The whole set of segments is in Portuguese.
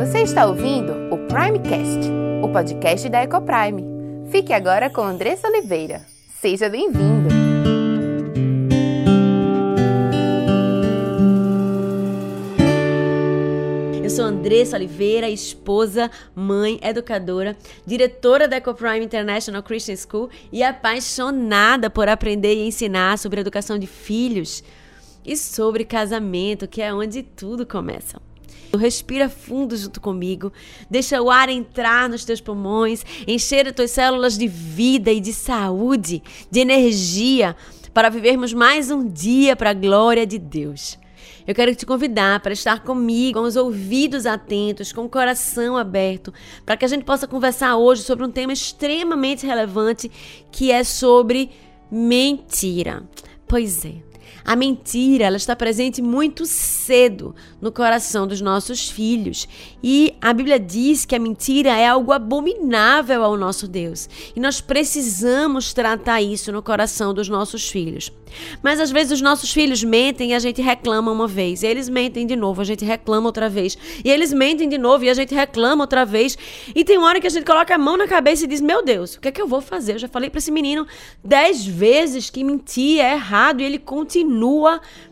Você está ouvindo o Primecast, o podcast da Ecoprime. Fique agora com Andressa Oliveira. Seja bem-vindo! Eu sou Andressa Oliveira, esposa, mãe, educadora, diretora da EcoPrime International Christian School e apaixonada por aprender e ensinar sobre educação de filhos e sobre casamento, que é onde tudo começa. Respira fundo junto comigo. Deixa o ar entrar nos teus pulmões, encher as tuas células de vida e de saúde, de energia, para vivermos mais um dia para a glória de Deus. Eu quero te convidar para estar comigo, com os ouvidos atentos, com o coração aberto, para que a gente possa conversar hoje sobre um tema extremamente relevante que é sobre mentira. Pois é. A mentira, ela está presente muito cedo no coração dos nossos filhos. E a Bíblia diz que a mentira é algo abominável ao nosso Deus. E nós precisamos tratar isso no coração dos nossos filhos. Mas às vezes os nossos filhos mentem e a gente reclama uma vez. Eles mentem de novo, a gente reclama outra vez. E eles mentem de novo e a gente reclama outra vez. E tem hora que a gente coloca a mão na cabeça e diz: Meu Deus, o que é que eu vou fazer? Eu já falei para esse menino dez vezes que mentir é errado e ele continua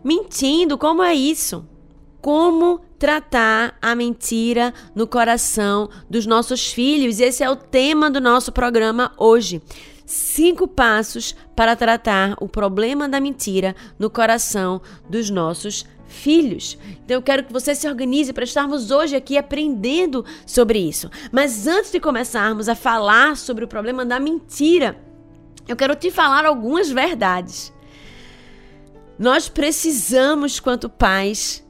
mentindo. Como é isso? Como tratar a mentira no coração dos nossos filhos? Esse é o tema do nosso programa hoje cinco passos para tratar o problema da mentira no coração dos nossos filhos. Então eu quero que você se organize para estarmos hoje aqui aprendendo sobre isso. Mas antes de começarmos a falar sobre o problema da mentira, eu quero te falar algumas verdades. Nós precisamos, quanto pais,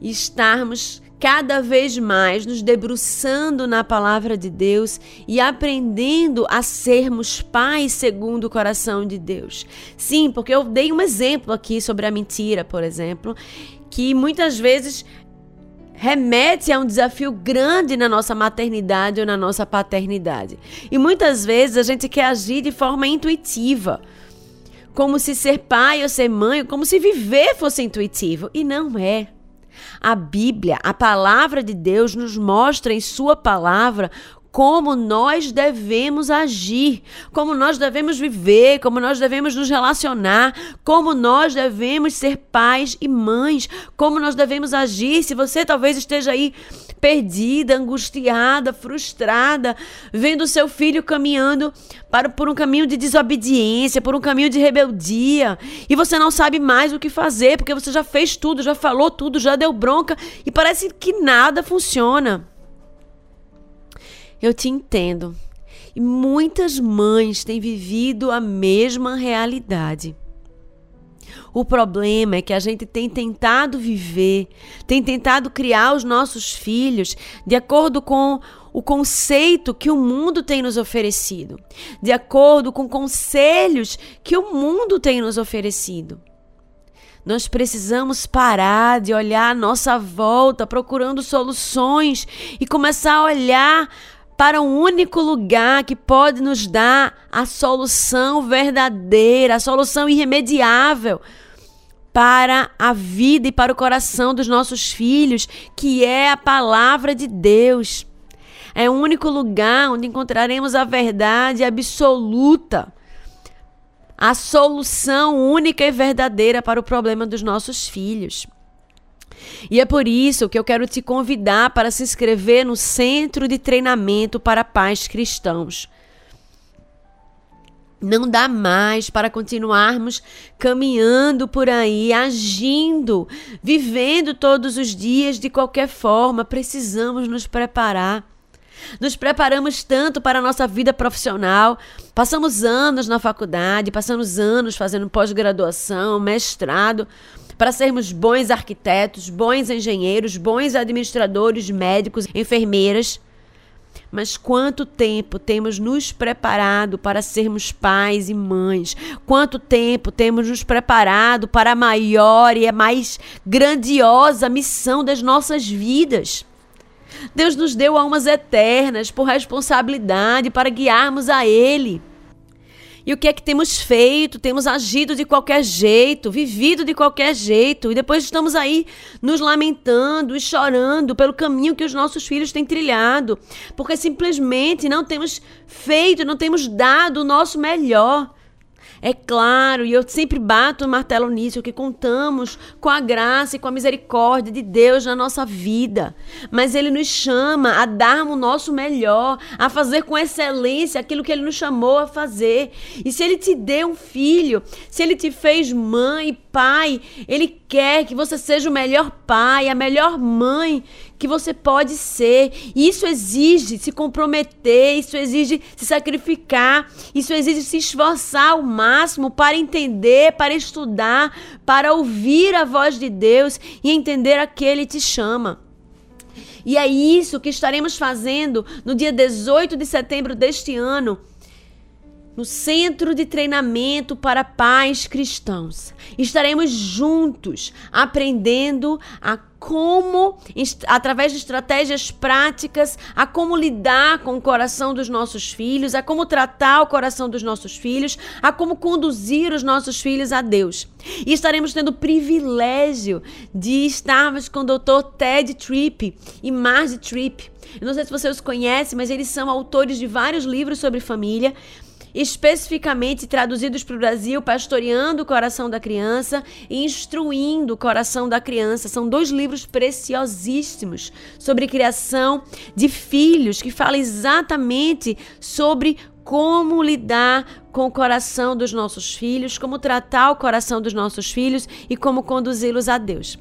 estarmos cada vez mais nos debruçando na palavra de Deus e aprendendo a sermos pais segundo o coração de Deus. Sim, porque eu dei um exemplo aqui sobre a mentira, por exemplo, que muitas vezes remete a um desafio grande na nossa maternidade ou na nossa paternidade. E muitas vezes a gente quer agir de forma intuitiva. Como se ser pai ou ser mãe, como se viver fosse intuitivo. E não é. A Bíblia, a palavra de Deus, nos mostra em Sua palavra como nós devemos agir, como nós devemos viver, como nós devemos nos relacionar, como nós devemos ser pais e mães, como nós devemos agir. Se você talvez esteja aí perdida, angustiada, frustrada, vendo seu filho caminhando para por um caminho de desobediência, por um caminho de rebeldia, e você não sabe mais o que fazer, porque você já fez tudo, já falou tudo, já deu bronca e parece que nada funciona. Eu te entendo. E muitas mães têm vivido a mesma realidade. O problema é que a gente tem tentado viver, tem tentado criar os nossos filhos de acordo com o conceito que o mundo tem nos oferecido, de acordo com conselhos que o mundo tem nos oferecido. Nós precisamos parar de olhar à nossa volta procurando soluções e começar a olhar para um único lugar que pode nos dar a solução verdadeira, a solução irremediável para a vida e para o coração dos nossos filhos, que é a palavra de Deus. É o único lugar onde encontraremos a verdade absoluta, a solução única e verdadeira para o problema dos nossos filhos. E é por isso que eu quero te convidar para se inscrever no Centro de Treinamento para Pais Cristãos. Não dá mais para continuarmos caminhando por aí, agindo, vivendo todos os dias de qualquer forma. Precisamos nos preparar. Nos preparamos tanto para a nossa vida profissional, passamos anos na faculdade, passamos anos fazendo pós-graduação, mestrado, para sermos bons arquitetos, bons engenheiros, bons administradores, médicos, enfermeiras. Mas quanto tempo temos nos preparado para sermos pais e mães? Quanto tempo temos nos preparado para a maior e a mais grandiosa missão das nossas vidas? Deus nos deu almas eternas por responsabilidade para guiarmos a Ele. E o que é que temos feito? Temos agido de qualquer jeito, vivido de qualquer jeito, e depois estamos aí nos lamentando e chorando pelo caminho que os nossos filhos têm trilhado, porque simplesmente não temos feito, não temos dado o nosso melhor. É claro, e eu sempre bato o martelo nisso, que contamos com a graça e com a misericórdia de Deus na nossa vida. Mas Ele nos chama a darmos o nosso melhor, a fazer com excelência aquilo que Ele nos chamou a fazer. E se Ele te deu um filho, se Ele te fez mãe, pai, Ele quer que você seja o melhor pai, a melhor mãe que você pode ser. Isso exige se comprometer, isso exige se sacrificar, isso exige se esforçar ao máximo para entender, para estudar, para ouvir a voz de Deus e entender a que Ele te chama. E é isso que estaremos fazendo no dia 18 de setembro deste ano no Centro de Treinamento para Pais Cristãos. Estaremos juntos aprendendo a como, através de estratégias práticas, a como lidar com o coração dos nossos filhos, a como tratar o coração dos nossos filhos, a como conduzir os nossos filhos a Deus. E estaremos tendo o privilégio de estarmos com o Dr. Ted Tripp e Marge Tripp. Eu não sei se você os conhece, mas eles são autores de vários livros sobre família especificamente traduzidos para o Brasil, pastoreando o coração da criança e instruindo o coração da criança. São dois livros preciosíssimos sobre criação de filhos que falam exatamente sobre como lidar com o coração dos nossos filhos, como tratar o coração dos nossos filhos e como conduzi-los a Deus.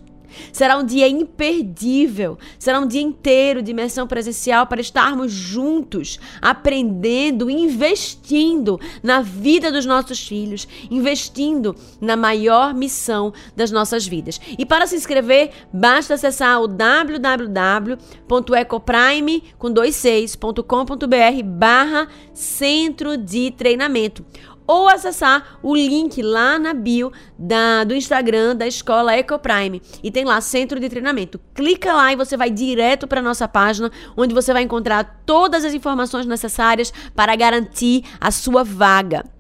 Será um dia imperdível. Será um dia inteiro de imersão presencial para estarmos juntos, aprendendo, investindo na vida dos nossos filhos, investindo na maior missão das nossas vidas. E para se inscrever, basta acessar o www.ecoprime.com.br barra centro de treinamento ou acessar o link lá na bio da, do Instagram da escola Ecoprime e tem lá centro de treinamento. Clica lá e você vai direto para nossa página, onde você vai encontrar todas as informações necessárias para garantir a sua vaga.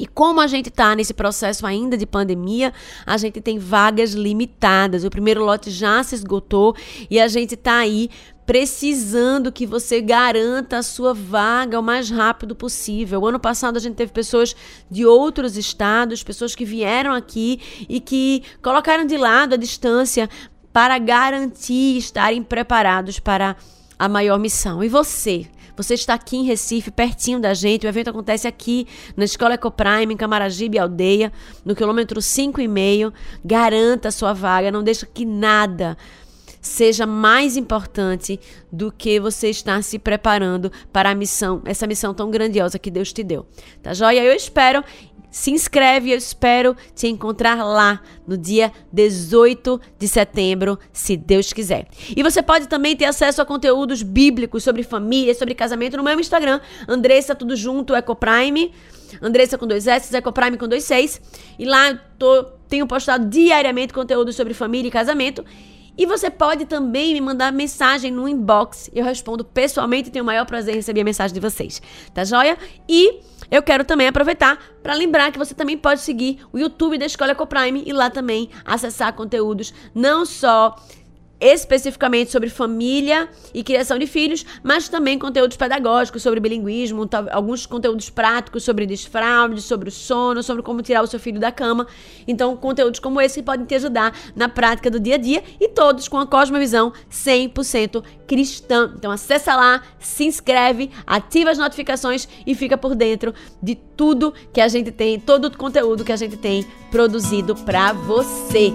E como a gente está nesse processo ainda de pandemia, a gente tem vagas limitadas. O primeiro lote já se esgotou e a gente está aí precisando que você garanta a sua vaga o mais rápido possível. O ano passado a gente teve pessoas de outros estados, pessoas que vieram aqui e que colocaram de lado a distância para garantir estarem preparados para a maior missão. E você? Você está aqui em Recife, pertinho da gente. O evento acontece aqui na Escola Ecoprime, em Camaragibe, aldeia, no quilômetro 5,5. Garanta a sua vaga, não deixa que nada seja mais importante do que você estar se preparando para a missão, essa missão tão grandiosa que Deus te deu. Tá joia? Eu espero se inscreve, eu espero te encontrar lá no dia 18 de setembro, se Deus quiser. E você pode também ter acesso a conteúdos bíblicos sobre família, sobre casamento no meu Instagram, Andressa tudo junto, Ecoprime, Andressa com dois S, Ecoprime com dois seis. E lá eu tô, tenho postado diariamente conteúdo sobre família e casamento. E você pode também me mandar mensagem no inbox. Eu respondo pessoalmente e tenho o maior prazer em receber a mensagem de vocês. Tá joia? E eu quero também aproveitar para lembrar que você também pode seguir o YouTube da Escola Ecoprime e lá também acessar conteúdos não só especificamente sobre família e criação de filhos, mas também conteúdos pedagógicos sobre bilinguismo, alguns conteúdos práticos sobre desfraude, sobre o sono, sobre como tirar o seu filho da cama. Então, conteúdos como esse podem te ajudar na prática do dia a dia e todos com a cosmovisão 100% cristã. Então, acessa lá, se inscreve, ativa as notificações e fica por dentro de tudo que a gente tem, todo o conteúdo que a gente tem produzido para você.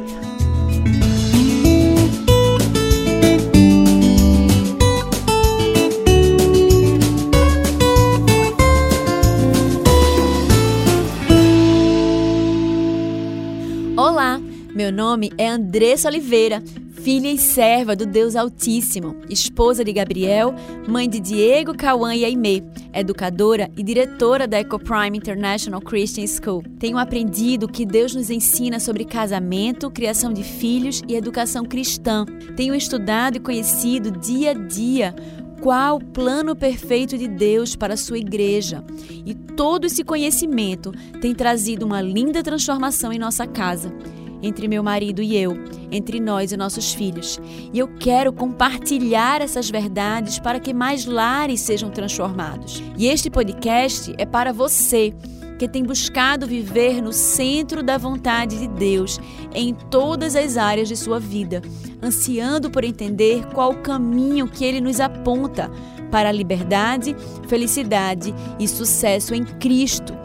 Meu nome é Andressa Oliveira, filha e serva do Deus Altíssimo, esposa de Gabriel, mãe de Diego, Cauã e Aimee, educadora e diretora da EcoPrime International Christian School. Tenho aprendido que Deus nos ensina sobre casamento, criação de filhos e educação cristã. Tenho estudado e conhecido dia a dia qual o plano perfeito de Deus para a sua igreja. E todo esse conhecimento tem trazido uma linda transformação em nossa casa, entre meu marido e eu, entre nós e nossos filhos. E eu quero compartilhar essas verdades para que mais lares sejam transformados. E este podcast é para você que tem buscado viver no centro da vontade de Deus em todas as áreas de sua vida, ansiando por entender qual o caminho que ele nos aponta para a liberdade, felicidade e sucesso em Cristo.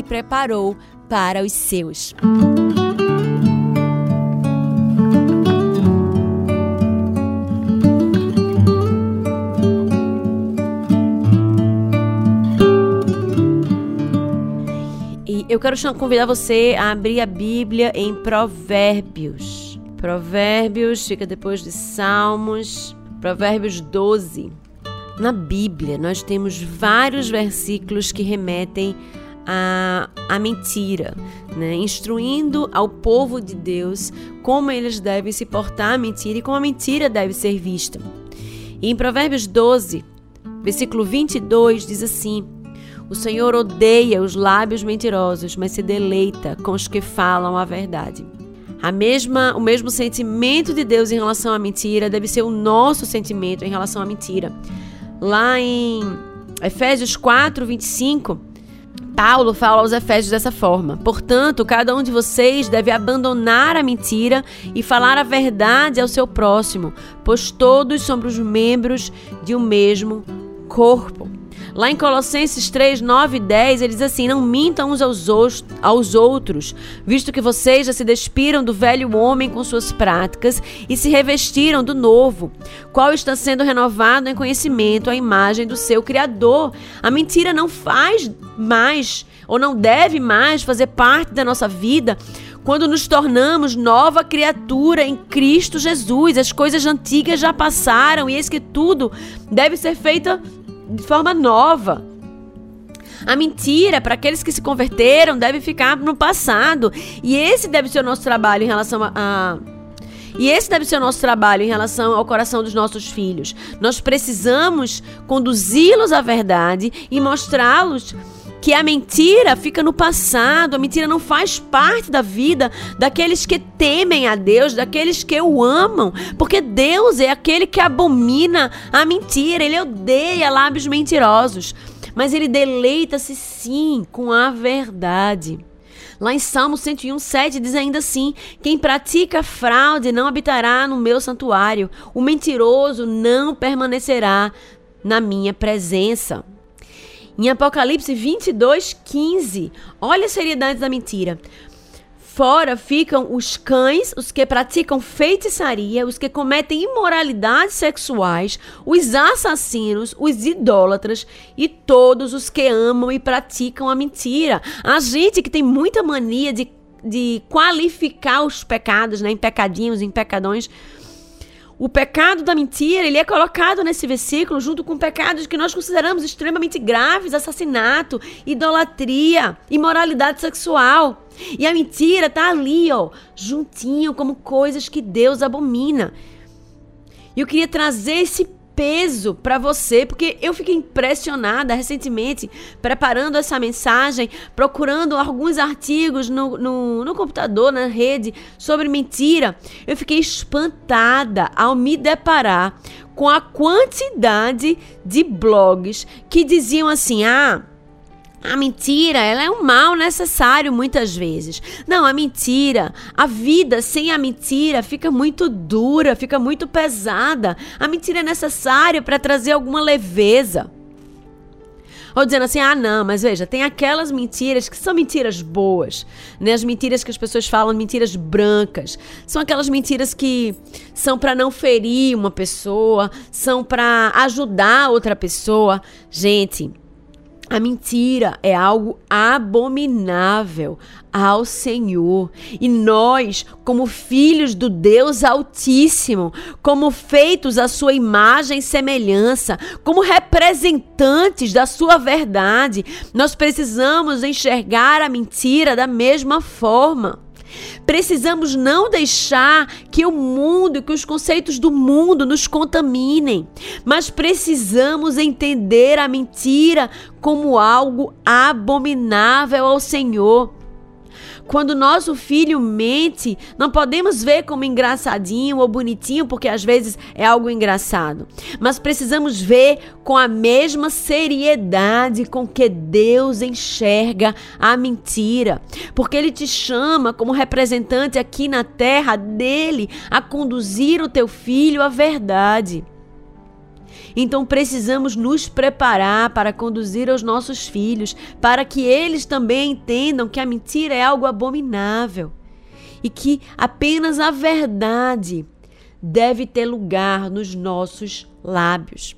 preparou para os seus. E eu quero convidar você a abrir a Bíblia em Provérbios. Provérbios fica depois de Salmos. Provérbios 12. Na Bíblia, nós temos vários versículos que remetem a, a mentira, né? instruindo ao povo de Deus como eles devem se portar à mentira e como a mentira deve ser vista. E em Provérbios 12, versículo 22, diz assim: O Senhor odeia os lábios mentirosos, mas se deleita com os que falam a verdade. A mesma, o mesmo sentimento de Deus em relação à mentira deve ser o nosso sentimento em relação à mentira. Lá em Efésios 4, 25, Paulo fala aos Efésios dessa forma: Portanto, cada um de vocês deve abandonar a mentira e falar a verdade ao seu próximo, pois todos somos membros de um mesmo corpo. Lá em Colossenses 3, 9 e 10, ele diz assim: Não mintam uns aos, aos outros, visto que vocês já se despiram do velho homem com suas práticas e se revestiram do novo, qual está sendo renovado em conhecimento à imagem do seu Criador. A mentira não faz mais, ou não deve mais fazer parte da nossa vida quando nos tornamos nova criatura em Cristo Jesus. As coisas antigas já passaram e eis que tudo deve ser feito de forma nova. A mentira, para aqueles que se converteram, deve ficar no passado. E esse deve ser o nosso trabalho em relação a, e esse deve ser o nosso trabalho em relação ao coração dos nossos filhos. Nós precisamos conduzi-los à verdade e mostrá-los que a mentira fica no passado, a mentira não faz parte da vida daqueles que temem a Deus, daqueles que o amam, porque Deus é aquele que abomina a mentira, ele odeia lábios mentirosos, mas ele deleita-se sim com a verdade. Lá em Salmo 101, 7 diz ainda assim: Quem pratica fraude não habitará no meu santuário, o mentiroso não permanecerá na minha presença. Em Apocalipse 22, 15, olha a seriedade da mentira. Fora ficam os cães, os que praticam feitiçaria, os que cometem imoralidades sexuais, os assassinos, os idólatras e todos os que amam e praticam a mentira. A gente que tem muita mania de, de qualificar os pecados né, em pecadinhos, em pecadões o pecado da mentira, ele é colocado nesse versículo junto com pecados que nós consideramos extremamente graves, assassinato, idolatria, imoralidade sexual. E a mentira tá ali, ó, juntinho como coisas que Deus abomina. E eu queria trazer esse peso para você, porque eu fiquei impressionada recentemente, preparando essa mensagem, procurando alguns artigos no, no, no, computador, na rede, sobre mentira. Eu fiquei espantada ao me deparar com a quantidade de blogs que diziam assim: ah a mentira, ela é um mal necessário muitas vezes. Não, a mentira, a vida sem a mentira fica muito dura, fica muito pesada. A mentira é necessária para trazer alguma leveza. Ou dizendo assim: "Ah, não, mas veja, tem aquelas mentiras que são mentiras boas, né? As mentiras que as pessoas falam, mentiras brancas. São aquelas mentiras que são para não ferir uma pessoa, são para ajudar outra pessoa. Gente, a mentira é algo abominável ao Senhor. E nós, como filhos do Deus Altíssimo, como feitos à sua imagem e semelhança, como representantes da sua verdade, nós precisamos enxergar a mentira da mesma forma. Precisamos não deixar que o mundo, que os conceitos do mundo nos contaminem, mas precisamos entender a mentira como algo abominável ao Senhor. Quando nosso filho mente, não podemos ver como engraçadinho ou bonitinho, porque às vezes é algo engraçado. Mas precisamos ver com a mesma seriedade com que Deus enxerga a mentira. Porque Ele te chama como representante aqui na terra dele a conduzir o teu filho à verdade. Então precisamos nos preparar para conduzir os nossos filhos, para que eles também entendam que a mentira é algo abominável e que apenas a verdade deve ter lugar nos nossos lábios.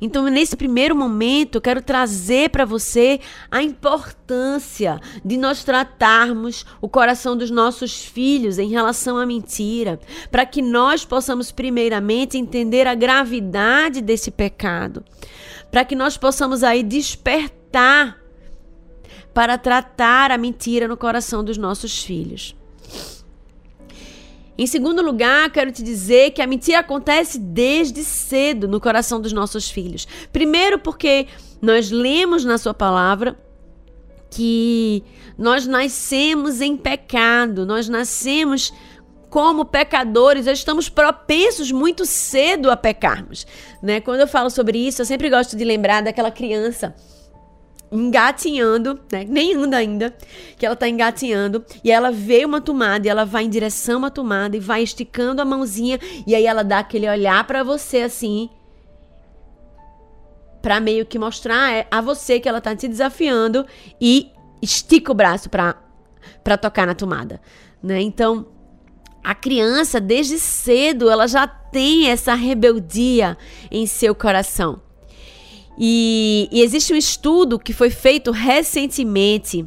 Então, nesse primeiro momento, eu quero trazer para você a importância de nós tratarmos o coração dos nossos filhos em relação à mentira, para que nós possamos, primeiramente, entender a gravidade desse pecado, para que nós possamos aí despertar para tratar a mentira no coração dos nossos filhos. Em segundo lugar, quero te dizer que a mentira acontece desde cedo no coração dos nossos filhos. Primeiro, porque nós lemos na Sua palavra que nós nascemos em pecado, nós nascemos como pecadores, nós estamos propensos muito cedo a pecarmos. Né? Quando eu falo sobre isso, eu sempre gosto de lembrar daquela criança engatinhando, né? Nem anda ainda, que ela tá engatinhando e ela vê uma tomada e ela vai em direção à tomada e vai esticando a mãozinha e aí ela dá aquele olhar para você assim, para meio que mostrar é, a você que ela tá te desafiando e estica o braço para para tocar na tomada, né? Então, a criança desde cedo ela já tem essa rebeldia em seu coração. E, e existe um estudo que foi feito recentemente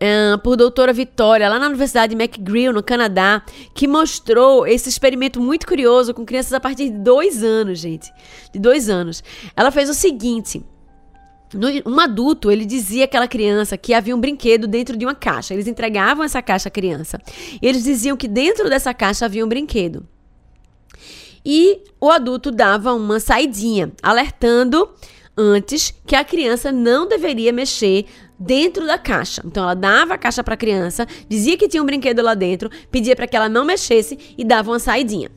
uh, por doutora Vitória, lá na Universidade de McGill, no Canadá, que mostrou esse experimento muito curioso com crianças a partir de dois anos, gente. De dois anos. Ela fez o seguinte. Um adulto, ele dizia àquela criança que havia um brinquedo dentro de uma caixa. Eles entregavam essa caixa à criança. E eles diziam que dentro dessa caixa havia um brinquedo e o adulto dava uma saidinha, alertando antes que a criança não deveria mexer dentro da caixa. Então ela dava a caixa para a criança, dizia que tinha um brinquedo lá dentro, pedia para que ela não mexesse e dava uma saidinha.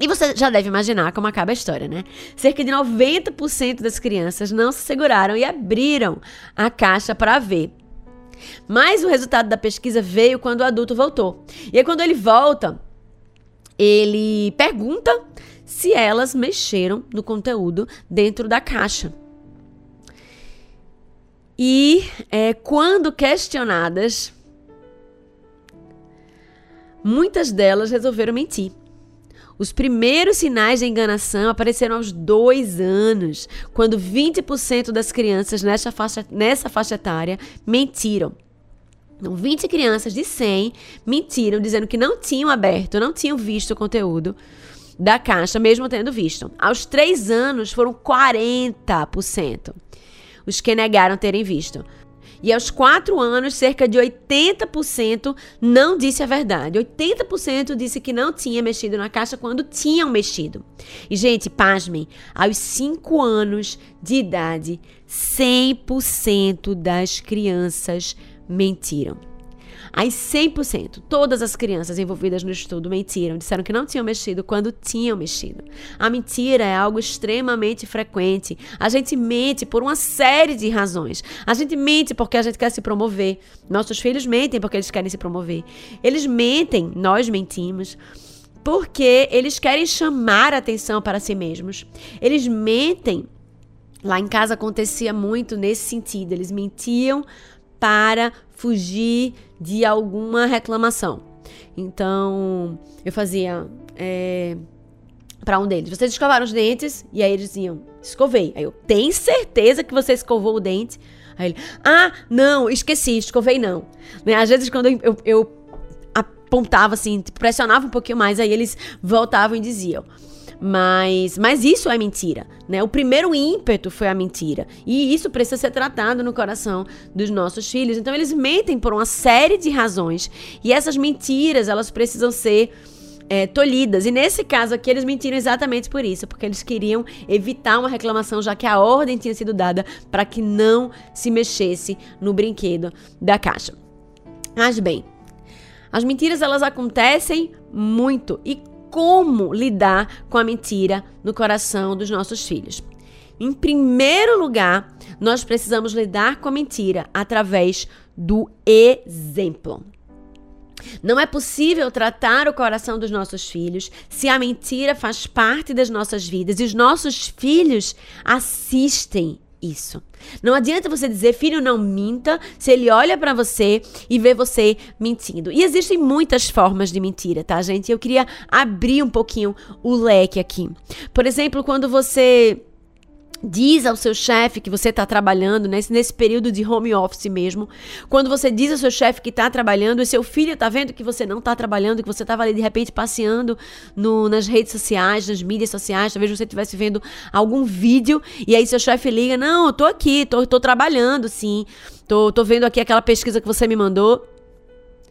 E você já deve imaginar como acaba a história, né? Cerca de 90% das crianças não se seguraram e abriram a caixa para ver. Mas o resultado da pesquisa veio quando o adulto voltou. E aí, quando ele volta, ele pergunta se elas mexeram no conteúdo dentro da caixa. E é, quando questionadas, muitas delas resolveram mentir. Os primeiros sinais de enganação apareceram aos dois anos, quando 20% das crianças nessa faixa, nessa faixa etária mentiram. Então, 20 crianças de 100 mentiram, dizendo que não tinham aberto, não tinham visto o conteúdo da caixa, mesmo tendo visto. Aos 3 anos, foram 40% os que negaram terem visto. E aos 4 anos, cerca de 80% não disse a verdade. 80% disse que não tinha mexido na caixa quando tinham mexido. E, gente, pasmem, aos 5 anos de idade, 100% das crianças mentiram. As 100%, todas as crianças envolvidas no estudo mentiram, disseram que não tinham mexido quando tinham mexido. A mentira é algo extremamente frequente. A gente mente por uma série de razões. A gente mente porque a gente quer se promover. Nossos filhos mentem porque eles querem se promover. Eles mentem, nós mentimos porque eles querem chamar atenção para si mesmos. Eles mentem Lá em casa acontecia muito nesse sentido. Eles mentiam para fugir de alguma reclamação. Então, eu fazia é, para um deles: Vocês escovaram os dentes? E aí eles diziam: Escovei. Aí eu: Tem certeza que você escovou o dente? Aí ele: Ah, não, esqueci, escovei não. Né? Às vezes, quando eu, eu, eu apontava assim, pressionava um pouquinho mais, aí eles voltavam e diziam: mas, mas isso é mentira, né? O primeiro ímpeto foi a mentira. E isso precisa ser tratado no coração dos nossos filhos. Então eles mentem por uma série de razões. E essas mentiras, elas precisam ser é, tolhidas. E nesse caso aqui, eles mentiram exatamente por isso, porque eles queriam evitar uma reclamação, já que a ordem tinha sido dada para que não se mexesse no brinquedo da caixa. Mas bem, as mentiras elas acontecem muito e como lidar com a mentira no coração dos nossos filhos. Em primeiro lugar, nós precisamos lidar com a mentira através do exemplo. Não é possível tratar o coração dos nossos filhos se a mentira faz parte das nossas vidas e os nossos filhos assistem isso. Não adianta você dizer, filho, não minta, se ele olha para você e vê você mentindo. E existem muitas formas de mentira, tá, gente? Eu queria abrir um pouquinho o leque aqui. Por exemplo, quando você diz ao seu chefe que você está trabalhando, nesse, nesse período de home office mesmo, quando você diz ao seu chefe que está trabalhando e seu filho está vendo que você não está trabalhando, que você estava ali de repente passeando no, nas redes sociais, nas mídias sociais, talvez você estivesse vendo algum vídeo e aí seu chefe liga, não, eu tô aqui, tô, tô trabalhando, sim, tô, tô vendo aqui aquela pesquisa que você me mandou.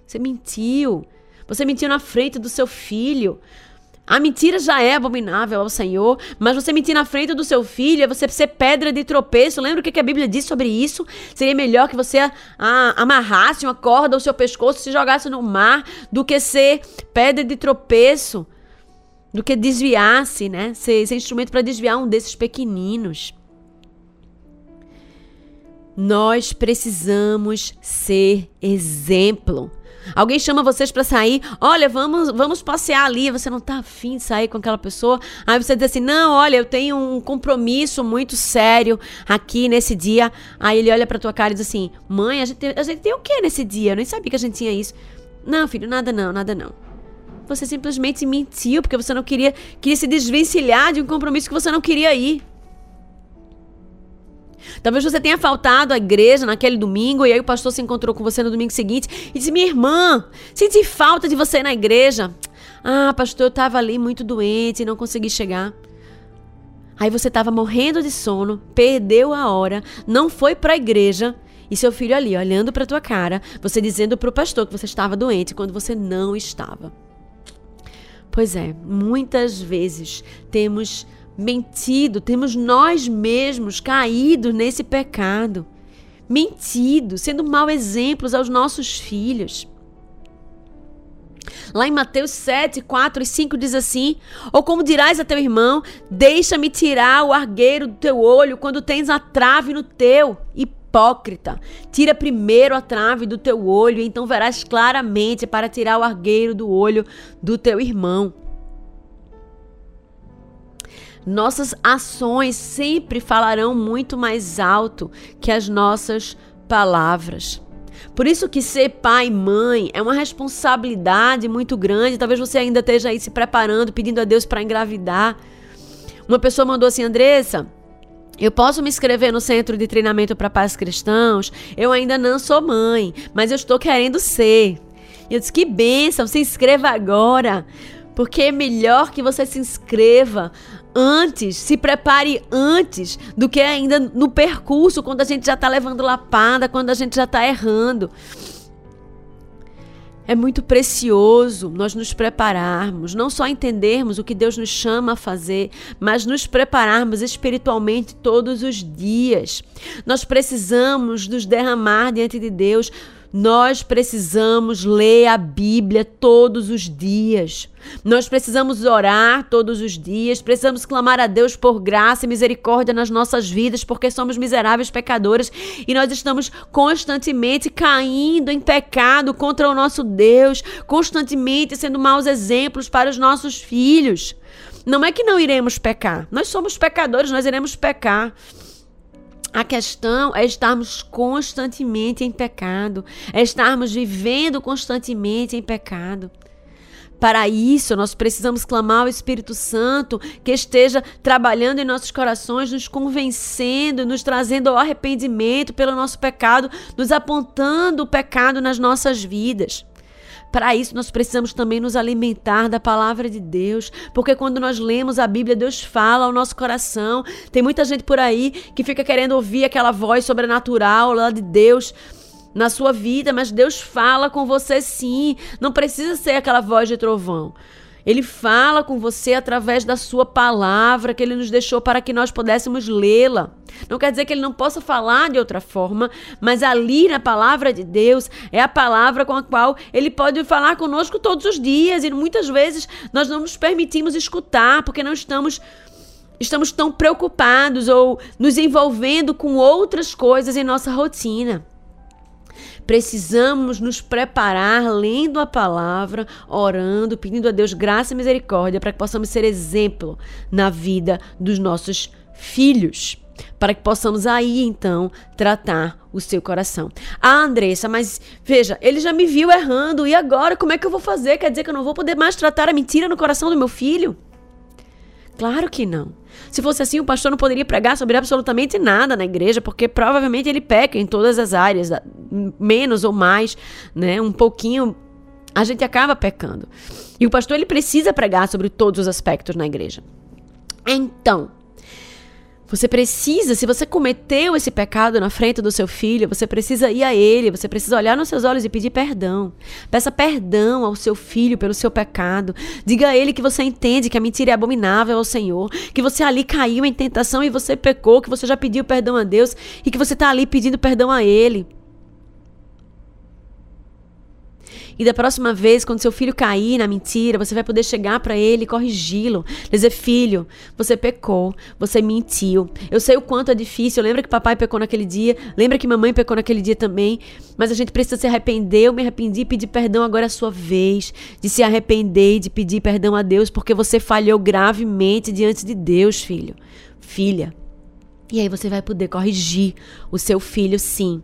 Você mentiu. Você mentiu na frente do seu filho. A mentira já é abominável ao Senhor, mas você mentir na frente do seu filho é você ser pedra de tropeço. Lembra o que a Bíblia diz sobre isso? Seria melhor que você amarrasse uma corda ao seu pescoço e se jogasse no mar do que ser pedra de tropeço, do que desviasse, né? Ser, ser instrumento para desviar um desses pequeninos. Nós precisamos ser exemplo. Alguém chama vocês para sair, olha, vamos, vamos passear ali, você não tá afim de sair com aquela pessoa. Aí você diz assim: "Não, olha, eu tenho um compromisso muito sério aqui nesse dia". Aí ele olha para tua cara e diz assim: "Mãe, a gente, a gente tem o que nesse dia? Eu nem sabia que a gente tinha isso". Não, filho, nada não, nada não. Você simplesmente mentiu porque você não queria, queria se desvencilhar de um compromisso que você não queria ir. Talvez você tenha faltado à igreja naquele domingo e aí o pastor se encontrou com você no domingo seguinte e disse: Minha irmã, senti falta de você na igreja. Ah, pastor, eu estava ali muito doente e não consegui chegar. Aí você estava morrendo de sono, perdeu a hora, não foi para a igreja e seu filho ali olhando para tua cara, você dizendo para o pastor que você estava doente quando você não estava. Pois é, muitas vezes temos mentido, temos nós mesmos caído nesse pecado, mentido, sendo mau exemplos aos nossos filhos. Lá em Mateus 7, 4 e 5 diz assim: Ou como dirás a teu irmão, deixa-me tirar o argueiro do teu olho quando tens a trave no teu. Hipócrita, tira primeiro a trave do teu olho, e então verás claramente para tirar o argueiro do olho do teu irmão. Nossas ações sempre falarão muito mais alto que as nossas palavras. Por isso que ser pai e mãe é uma responsabilidade muito grande. Talvez você ainda esteja aí se preparando, pedindo a Deus para engravidar. Uma pessoa mandou assim, Andressa, eu posso me inscrever no centro de treinamento para pais cristãos? Eu ainda não sou mãe, mas eu estou querendo ser. E eu disse: que bênção, se inscreva agora. Porque é melhor que você se inscreva antes, se prepare antes do que ainda no percurso, quando a gente já está levando lapada, quando a gente já está errando. É muito precioso nós nos prepararmos, não só entendermos o que Deus nos chama a fazer, mas nos prepararmos espiritualmente todos os dias. Nós precisamos nos derramar diante de Deus nós precisamos ler a Bíblia todos os dias. Nós precisamos orar todos os dias, precisamos clamar a Deus por graça e misericórdia nas nossas vidas, porque somos miseráveis pecadores e nós estamos constantemente caindo em pecado contra o nosso Deus, constantemente sendo maus exemplos para os nossos filhos. Não é que não iremos pecar, nós somos pecadores, nós iremos pecar. A questão é estarmos constantemente em pecado, é estarmos vivendo constantemente em pecado. Para isso, nós precisamos clamar ao Espírito Santo que esteja trabalhando em nossos corações, nos convencendo, nos trazendo ao arrependimento pelo nosso pecado, nos apontando o pecado nas nossas vidas. Para isso, nós precisamos também nos alimentar da palavra de Deus, porque quando nós lemos a Bíblia, Deus fala ao nosso coração. Tem muita gente por aí que fica querendo ouvir aquela voz sobrenatural lá de Deus na sua vida, mas Deus fala com você sim. Não precisa ser aquela voz de trovão. Ele fala com você através da sua palavra que ele nos deixou para que nós pudéssemos lê-la. Não quer dizer que ele não possa falar de outra forma, mas ali na palavra de Deus é a palavra com a qual ele pode falar conosco todos os dias e muitas vezes nós não nos permitimos escutar porque não estamos estamos tão preocupados ou nos envolvendo com outras coisas em nossa rotina. Precisamos nos preparar lendo a palavra, orando, pedindo a Deus graça e misericórdia para que possamos ser exemplo na vida dos nossos filhos. Para que possamos aí então tratar o seu coração. Ah, Andressa, mas veja, ele já me viu errando e agora como é que eu vou fazer? Quer dizer que eu não vou poder mais tratar a mentira no coração do meu filho? Claro que não. Se fosse assim, o pastor não poderia pregar sobre absolutamente nada na igreja, porque provavelmente ele peca em todas as áreas, menos ou mais, né? Um pouquinho a gente acaba pecando. E o pastor ele precisa pregar sobre todos os aspectos na igreja. Então, você precisa, se você cometeu esse pecado na frente do seu filho, você precisa ir a ele, você precisa olhar nos seus olhos e pedir perdão. Peça perdão ao seu filho pelo seu pecado. Diga a ele que você entende que a mentira é abominável ao Senhor, que você ali caiu em tentação e você pecou, que você já pediu perdão a Deus e que você está ali pedindo perdão a ele. E da próxima vez, quando seu filho cair na mentira, você vai poder chegar para ele e corrigi-lo. Dizer, filho, você pecou, você mentiu. Eu sei o quanto é difícil. Lembra que papai pecou naquele dia? Lembra que mamãe pecou naquele dia também? Mas a gente precisa se arrepender. Eu me arrependi e pedir perdão. Agora é a sua vez de se arrepender e de pedir perdão a Deus, porque você falhou gravemente diante de Deus, filho, filha. E aí você vai poder corrigir o seu filho, sim.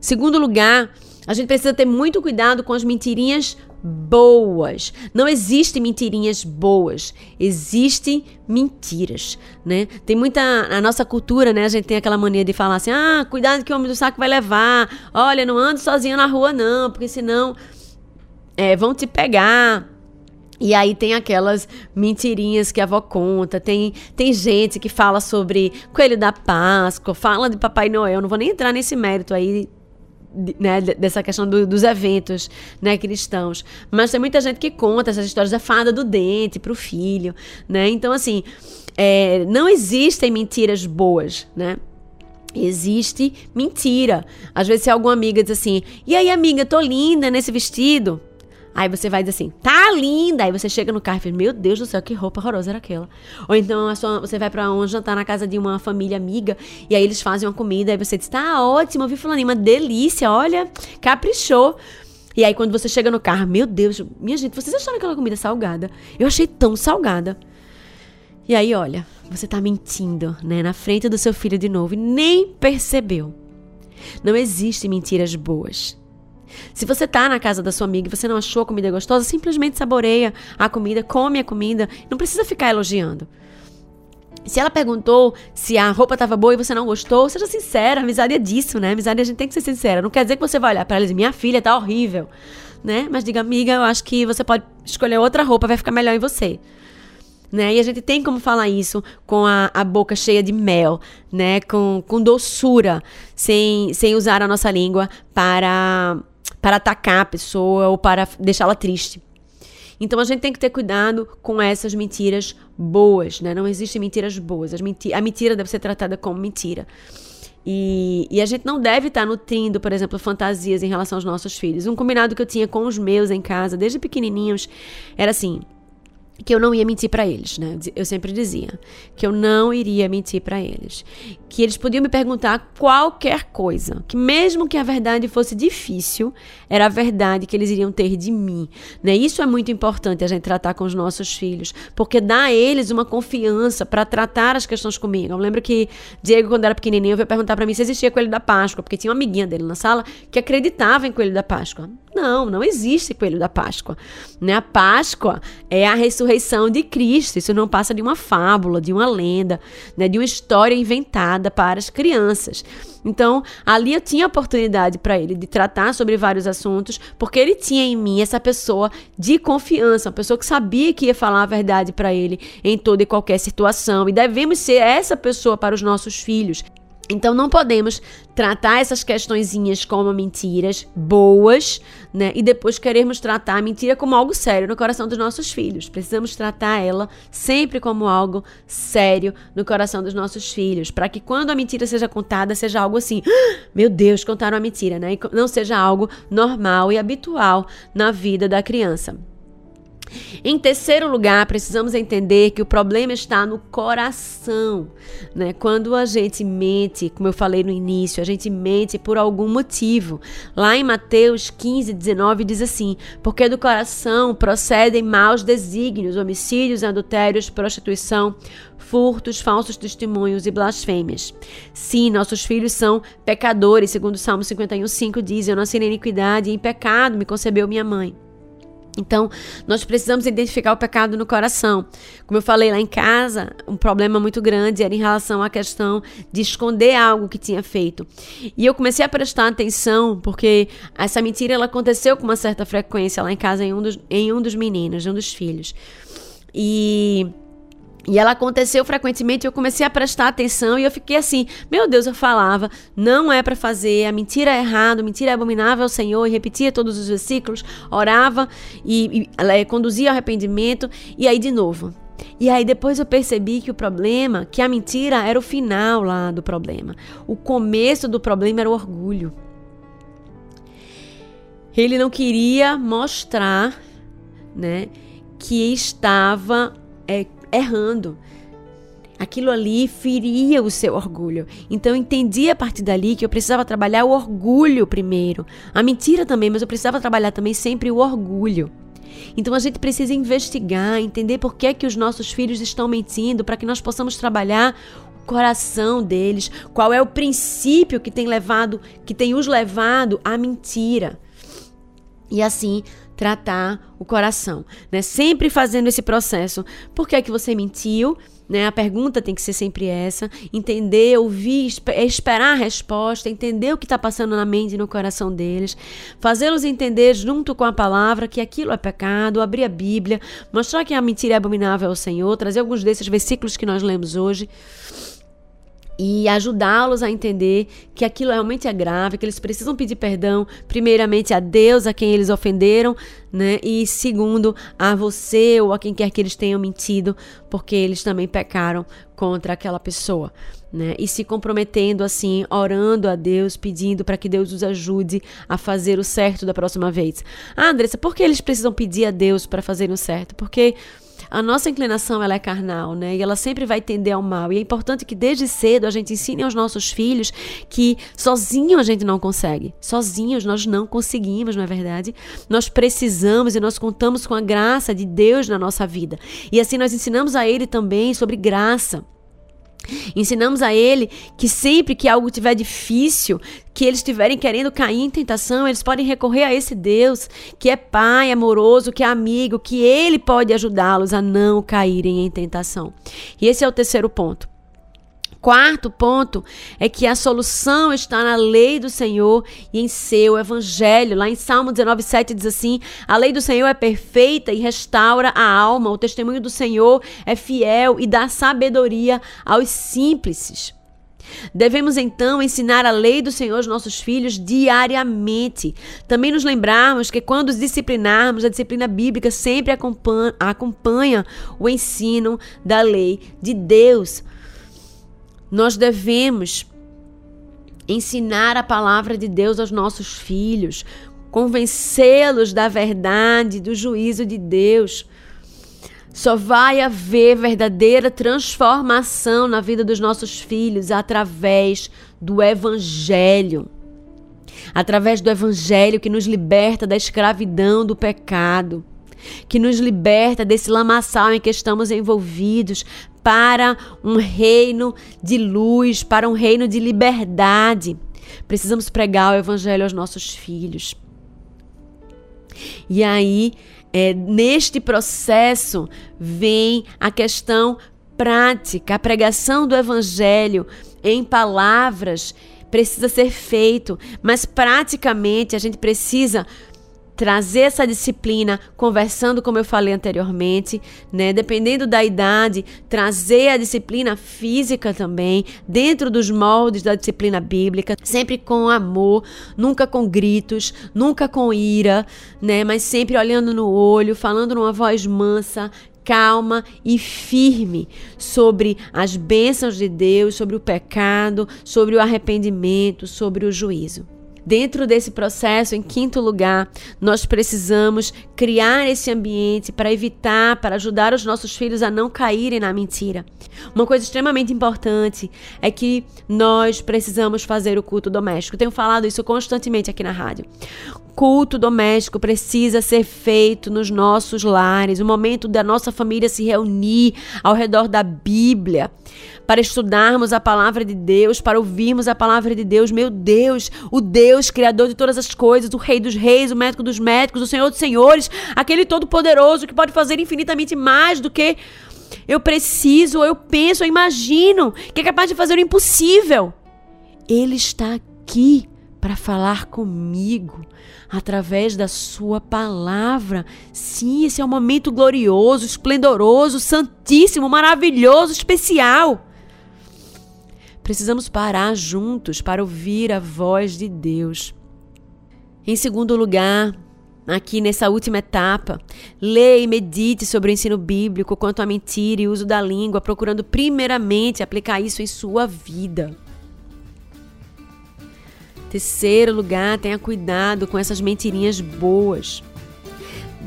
Segundo lugar, a gente precisa ter muito cuidado com as mentirinhas boas. Não existem mentirinhas boas, existem mentiras, né? Tem muita a nossa cultura, né? A gente tem aquela mania de falar assim: "Ah, cuidado que o homem do saco vai levar. Olha, não ande sozinho na rua não, porque senão é, vão te pegar". E aí tem aquelas mentirinhas que a avó conta, tem, tem gente que fala sobre coelho da Páscoa, fala de Papai Noel, não vou nem entrar nesse mérito aí, né, dessa questão do, dos eventos né, cristãos. Mas tem muita gente que conta essas histórias da fada do dente para o filho. Né? Então, assim, é, não existem mentiras boas, né? Existe mentira. Às vezes, se alguma amiga diz assim: E aí, amiga, tô linda nesse vestido. Aí você vai dizer assim, tá linda. Aí você chega no carro e fala, meu Deus do céu, que roupa horrorosa era aquela. Ou então sua, você vai para um jantar na casa de uma família amiga e aí eles fazem uma comida. Aí você diz, tá ótimo, vi fulano, uma delícia, olha, caprichou. E aí quando você chega no carro, meu Deus, minha gente, vocês acharam aquela comida salgada? Eu achei tão salgada. E aí, olha, você tá mentindo, né, na frente do seu filho de novo e nem percebeu. Não existem mentiras boas. Se você tá na casa da sua amiga e você não achou a comida gostosa, simplesmente saboreia a comida, come a comida, não precisa ficar elogiando. Se ela perguntou se a roupa estava boa e você não gostou, seja sincera, amizade é disso, né? Amizade a gente tem que ser sincera. Não quer dizer que você vai olhar para ela e dizer, minha filha tá horrível, né? Mas diga, amiga, eu acho que você pode escolher outra roupa, vai ficar melhor em você. Né? E a gente tem como falar isso com a, a boca cheia de mel, né? Com, com doçura, sem, sem usar a nossa língua para para atacar a pessoa ou para deixá-la triste. Então a gente tem que ter cuidado com essas mentiras boas, né? Não existem mentiras boas. Menti a mentira deve ser tratada como mentira. E, e, a gente não deve estar nutrindo, por exemplo, fantasias em relação aos nossos filhos. Um combinado que eu tinha com os meus em casa, desde pequenininhos, era assim: que eu não ia mentir para eles, né? Eu sempre dizia que eu não iria mentir para eles, que eles podiam me perguntar qualquer coisa, que mesmo que a verdade fosse difícil, era a verdade que eles iriam ter de mim, né? Isso é muito importante a gente tratar com os nossos filhos, porque dá a eles uma confiança para tratar as questões comigo. Eu lembro que Diego quando era pequenininho veio perguntar para mim se existia coelho da Páscoa, porque tinha uma amiguinha dele na sala que acreditava em coelho da Páscoa. Não, não existe coelho da Páscoa. Né? A Páscoa é a ressurreição de Cristo. Isso não passa de uma fábula, de uma lenda, né? de uma história inventada para as crianças. Então, ali eu tinha oportunidade para ele de tratar sobre vários assuntos, porque ele tinha em mim essa pessoa de confiança, uma pessoa que sabia que ia falar a verdade para ele em toda e qualquer situação. E devemos ser essa pessoa para os nossos filhos. Então não podemos tratar essas questõezinhas como mentiras boas, né? E depois queremos tratar a mentira como algo sério no coração dos nossos filhos. Precisamos tratar ela sempre como algo sério no coração dos nossos filhos, para que quando a mentira seja contada seja algo assim, ah, meu Deus, contaram a mentira, né? E não seja algo normal e habitual na vida da criança. Em terceiro lugar, precisamos entender que o problema está no coração. Né? Quando a gente mente, como eu falei no início, a gente mente por algum motivo. Lá em Mateus 15, 19 diz assim: Porque do coração procedem maus desígnios, homicídios, adultérios, prostituição, furtos, falsos testemunhos e blasfêmias. Sim, nossos filhos são pecadores, segundo o Salmo 51, 5 diz: Eu nasci na iniquidade e em pecado me concebeu minha mãe. Então, nós precisamos identificar o pecado no coração. Como eu falei lá em casa, um problema muito grande era em relação à questão de esconder algo que tinha feito. E eu comecei a prestar atenção, porque essa mentira ela aconteceu com uma certa frequência lá em casa em um dos, em um dos meninos, em um dos filhos. E e ela aconteceu frequentemente, eu comecei a prestar atenção e eu fiquei assim, meu Deus, eu falava, não é para fazer, a mentira é errado, mentira é abominável ao Senhor, e repetia todos os versículos, orava e, e é, conduzia ao arrependimento, e aí de novo. E aí depois eu percebi que o problema, que a mentira era o final lá do problema. O começo do problema era o orgulho. Ele não queria mostrar, né, que estava é, errando. Aquilo ali feria o seu orgulho. Então eu entendi a partir dali que eu precisava trabalhar o orgulho primeiro. A mentira também, mas eu precisava trabalhar também sempre o orgulho. Então a gente precisa investigar, entender por que é que os nossos filhos estão mentindo, para que nós possamos trabalhar o coração deles, qual é o princípio que tem levado, que tem os levado à mentira. E assim tratar o coração, né? Sempre fazendo esse processo. Por que é que você mentiu? Né? A pergunta tem que ser sempre essa: entender, ouvir, esperar a resposta, entender o que está passando na mente e no coração deles, fazê-los entender junto com a palavra que aquilo é pecado, abrir a Bíblia, mostrar que a mentira é abominável ao Senhor, trazer alguns desses versículos que nós lemos hoje e ajudá-los a entender que aquilo realmente é grave, que eles precisam pedir perdão, primeiramente a Deus, a quem eles ofenderam, né? E segundo, a você ou a quem quer que eles tenham mentido, porque eles também pecaram contra aquela pessoa, né? E se comprometendo assim, orando a Deus, pedindo para que Deus os ajude a fazer o certo da próxima vez. Ah, Andressa, por que eles precisam pedir a Deus para fazer o certo? Porque a nossa inclinação ela é carnal, né? E ela sempre vai tender ao mal. E é importante que desde cedo a gente ensine aos nossos filhos que sozinho a gente não consegue. Sozinhos nós não conseguimos, não é verdade? Nós precisamos e nós contamos com a graça de Deus na nossa vida. E assim nós ensinamos a ele também sobre graça. Ensinamos a ele que sempre que algo tiver difícil, que eles estiverem querendo cair em tentação, eles podem recorrer a esse Deus que é pai amoroso, que é amigo, que ele pode ajudá-los a não caírem em tentação. E esse é o terceiro ponto. Quarto ponto é que a solução está na lei do Senhor e em seu evangelho. Lá em Salmo 19, 7 diz assim: A lei do Senhor é perfeita e restaura a alma. O testemunho do Senhor é fiel e dá sabedoria aos simples. Devemos então ensinar a lei do Senhor aos nossos filhos diariamente. Também nos lembrarmos que quando os disciplinarmos, a disciplina bíblica sempre acompanha, acompanha o ensino da lei de Deus. Nós devemos ensinar a palavra de Deus aos nossos filhos, convencê-los da verdade, do juízo de Deus. Só vai haver verdadeira transformação na vida dos nossos filhos através do Evangelho. Através do Evangelho que nos liberta da escravidão do pecado, que nos liberta desse lamaçal em que estamos envolvidos para um reino de luz, para um reino de liberdade. Precisamos pregar o Evangelho aos nossos filhos. E aí, é, neste processo, vem a questão prática, a pregação do Evangelho em palavras precisa ser feito, mas praticamente a gente precisa trazer essa disciplina, conversando como eu falei anteriormente, né? Dependendo da idade, trazer a disciplina física também, dentro dos moldes da disciplina bíblica, sempre com amor, nunca com gritos, nunca com ira, né? Mas sempre olhando no olho, falando numa voz mansa, calma e firme sobre as bênçãos de Deus, sobre o pecado, sobre o arrependimento, sobre o juízo. Dentro desse processo, em quinto lugar, nós precisamos criar esse ambiente para evitar, para ajudar os nossos filhos a não caírem na mentira. Uma coisa extremamente importante é que nós precisamos fazer o culto doméstico. Eu tenho falado isso constantemente aqui na rádio culto doméstico precisa ser feito nos nossos lares, o momento da nossa família se reunir ao redor da Bíblia, para estudarmos a palavra de Deus, para ouvirmos a palavra de Deus. Meu Deus, o Deus criador de todas as coisas, o Rei dos Reis, o Médico dos Médicos, o Senhor dos Senhores, aquele todo-poderoso que pode fazer infinitamente mais do que eu preciso, eu penso, eu imagino, que é capaz de fazer o impossível. Ele está aqui para falar comigo através da Sua palavra. Sim, esse é um momento glorioso, esplendoroso, santíssimo, maravilhoso, especial. Precisamos parar juntos para ouvir a voz de Deus. Em segundo lugar, aqui nessa última etapa, leia e medite sobre o ensino bíblico quanto à mentira e uso da língua, procurando primeiramente aplicar isso em sua vida. Terceiro lugar, tenha cuidado com essas mentirinhas boas.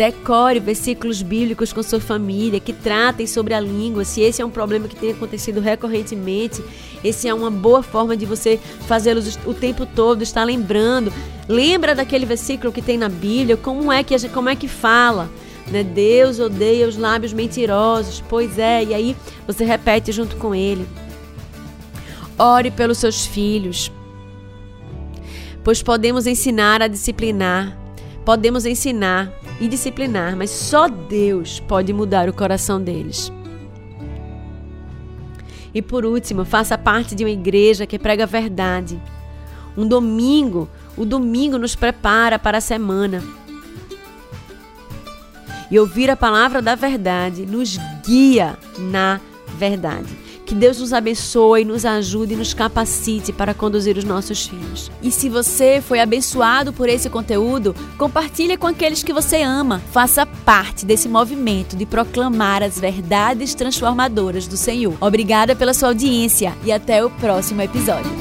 Decore versículos bíblicos com sua família que tratem sobre a língua. Se esse é um problema que tem acontecido recorrentemente, esse é uma boa forma de você fazê-los o tempo todo, estar lembrando. Lembra daquele versículo que tem na Bíblia? Como é que, como é que fala? Né? Deus odeia os lábios mentirosos. Pois é, e aí você repete junto com ele. Ore pelos seus filhos pois podemos ensinar a disciplinar, podemos ensinar e disciplinar, mas só Deus pode mudar o coração deles. E por último, faça parte de uma igreja que prega a verdade. Um domingo, o domingo nos prepara para a semana. E ouvir a palavra da verdade nos guia na verdade. Que Deus nos abençoe, nos ajude e nos capacite para conduzir os nossos filhos. E se você foi abençoado por esse conteúdo, compartilhe com aqueles que você ama. Faça parte desse movimento de proclamar as verdades transformadoras do Senhor. Obrigada pela sua audiência e até o próximo episódio.